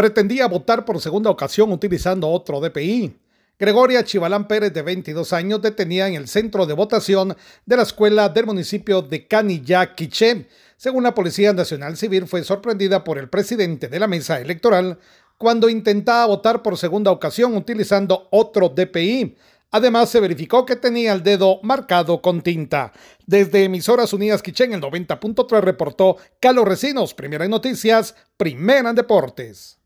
pretendía votar por segunda ocasión utilizando otro DPI. Gregoria Chivalán Pérez, de 22 años, detenida en el centro de votación de la escuela del municipio de Canilla, Quiché. Según la Policía Nacional Civil, fue sorprendida por el presidente de la mesa electoral cuando intentaba votar por segunda ocasión utilizando otro DPI. Además, se verificó que tenía el dedo marcado con tinta. Desde Emisoras Unidas Quichén, el 90.3 reportó Carlos Recinos, primera en noticias, primera en deportes.